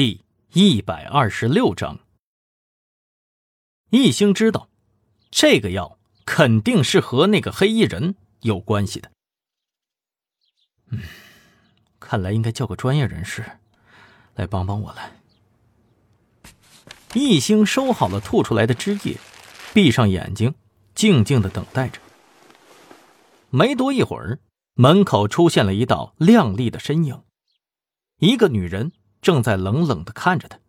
第一百二十六章，易星知道，这个药肯定是和那个黑衣人有关系的。嗯，看来应该叫个专业人士来帮帮我了。易星收好了吐出来的汁液，闭上眼睛，静静的等待着。没多一会儿，门口出现了一道亮丽的身影，一个女人。正在冷冷的看着他。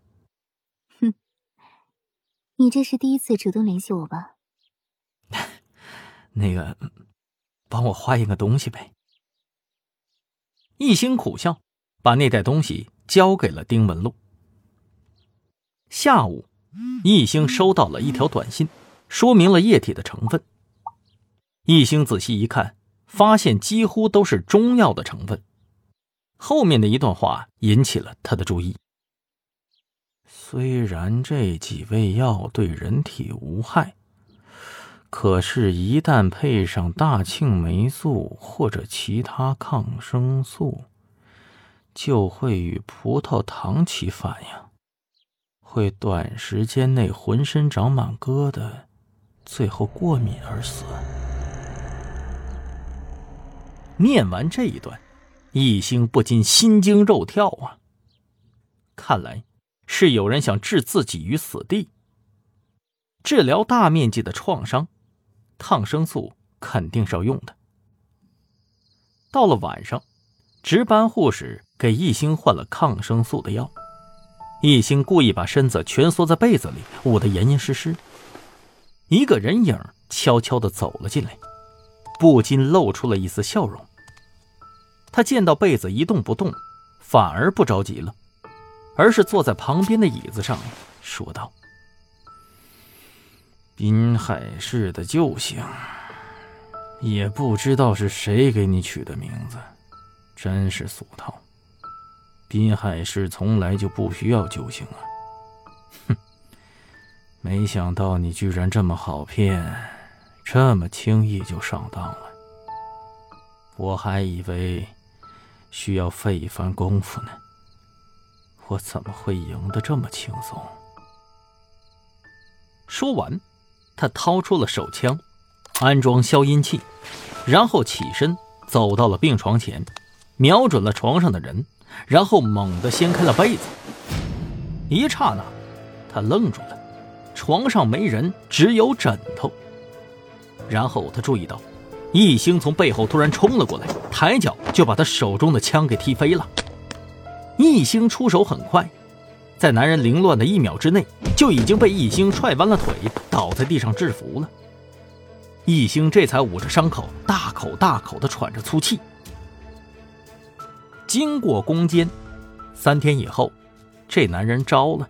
哼，你这是第一次主动联系我吧？那个，帮我化验个东西呗。一心苦笑，把那袋东西交给了丁文璐。下午，一星收到了一条短信，说明了液体的成分。一星仔细一看，发现几乎都是中药的成分。后面的一段话引起了他的注意。虽然这几味药对人体无害，可是，一旦配上大青霉素或者其他抗生素，就会与葡萄糖起反应，会短时间内浑身长满疙瘩，最后过敏而死。念完这一段。一兴不禁心惊肉跳啊！看来是有人想置自己于死地。治疗大面积的创伤，抗生素肯定是要用的。到了晚上，值班护士给一兴换了抗生素的药。一兴故意把身子蜷缩在被子里，捂得严严实实。一个人影悄悄的走了进来，不禁露出了一丝笑容。他见到被子一动不动，反而不着急了，而是坐在旁边的椅子上，说道：“滨海市的救星，也不知道是谁给你取的名字，真是俗套。滨海市从来就不需要救星啊！哼，没想到你居然这么好骗，这么轻易就上当了。我还以为……”需要费一番功夫呢。我怎么会赢得这么轻松？说完，他掏出了手枪，安装消音器，然后起身走到了病床前，瞄准了床上的人，然后猛地掀开了被子。一刹那，他愣住了，床上没人，只有枕头。然后他注意到。易星从背后突然冲了过来，抬脚就把他手中的枪给踢飞了。易星出手很快，在男人凌乱的一秒之内，就已经被易星踹弯了腿，倒在地上制服了。易星这才捂着伤口，大口大口的喘着粗气。经过攻坚，三天以后，这男人招了，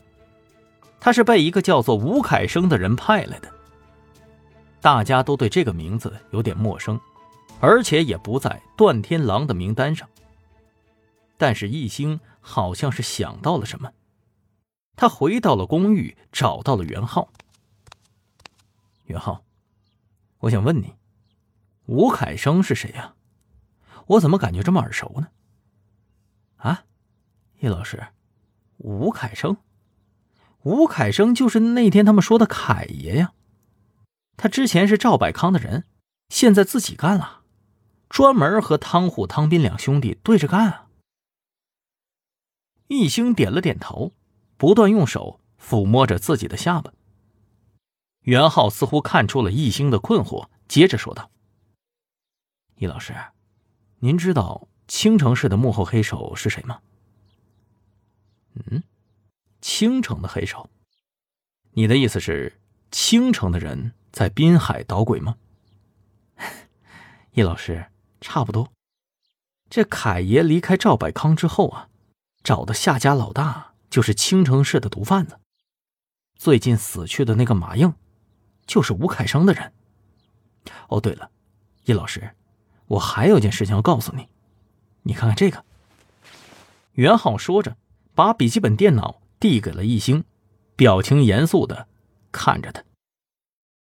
他是被一个叫做吴凯生的人派来的。大家都对这个名字有点陌生，而且也不在段天狼的名单上。但是易星好像是想到了什么，他回到了公寓，找到了袁浩。袁浩，我想问你，吴凯生是谁呀？我怎么感觉这么耳熟呢？啊，叶老师，吴凯生，吴凯生就是那天他们说的凯爷呀。他之前是赵百康的人，现在自己干了，专门和汤虎、汤斌两兄弟对着干啊！易星点了点头，不断用手抚摸着自己的下巴。袁浩似乎看出了易星的困惑，接着说道：“易老师，您知道青城市的幕后黑手是谁吗？”“嗯，青城的黑手？你的意思是青城的人？”在滨海捣鬼吗？叶老师，差不多。这凯爷离开赵百康之后啊，找的下家老大就是青城市的毒贩子。最近死去的那个马应，就是吴凯生的人。哦，对了，叶老师，我还有件事情要告诉你。你看看这个。袁浩说着，把笔记本电脑递给了易星，表情严肃的看着他。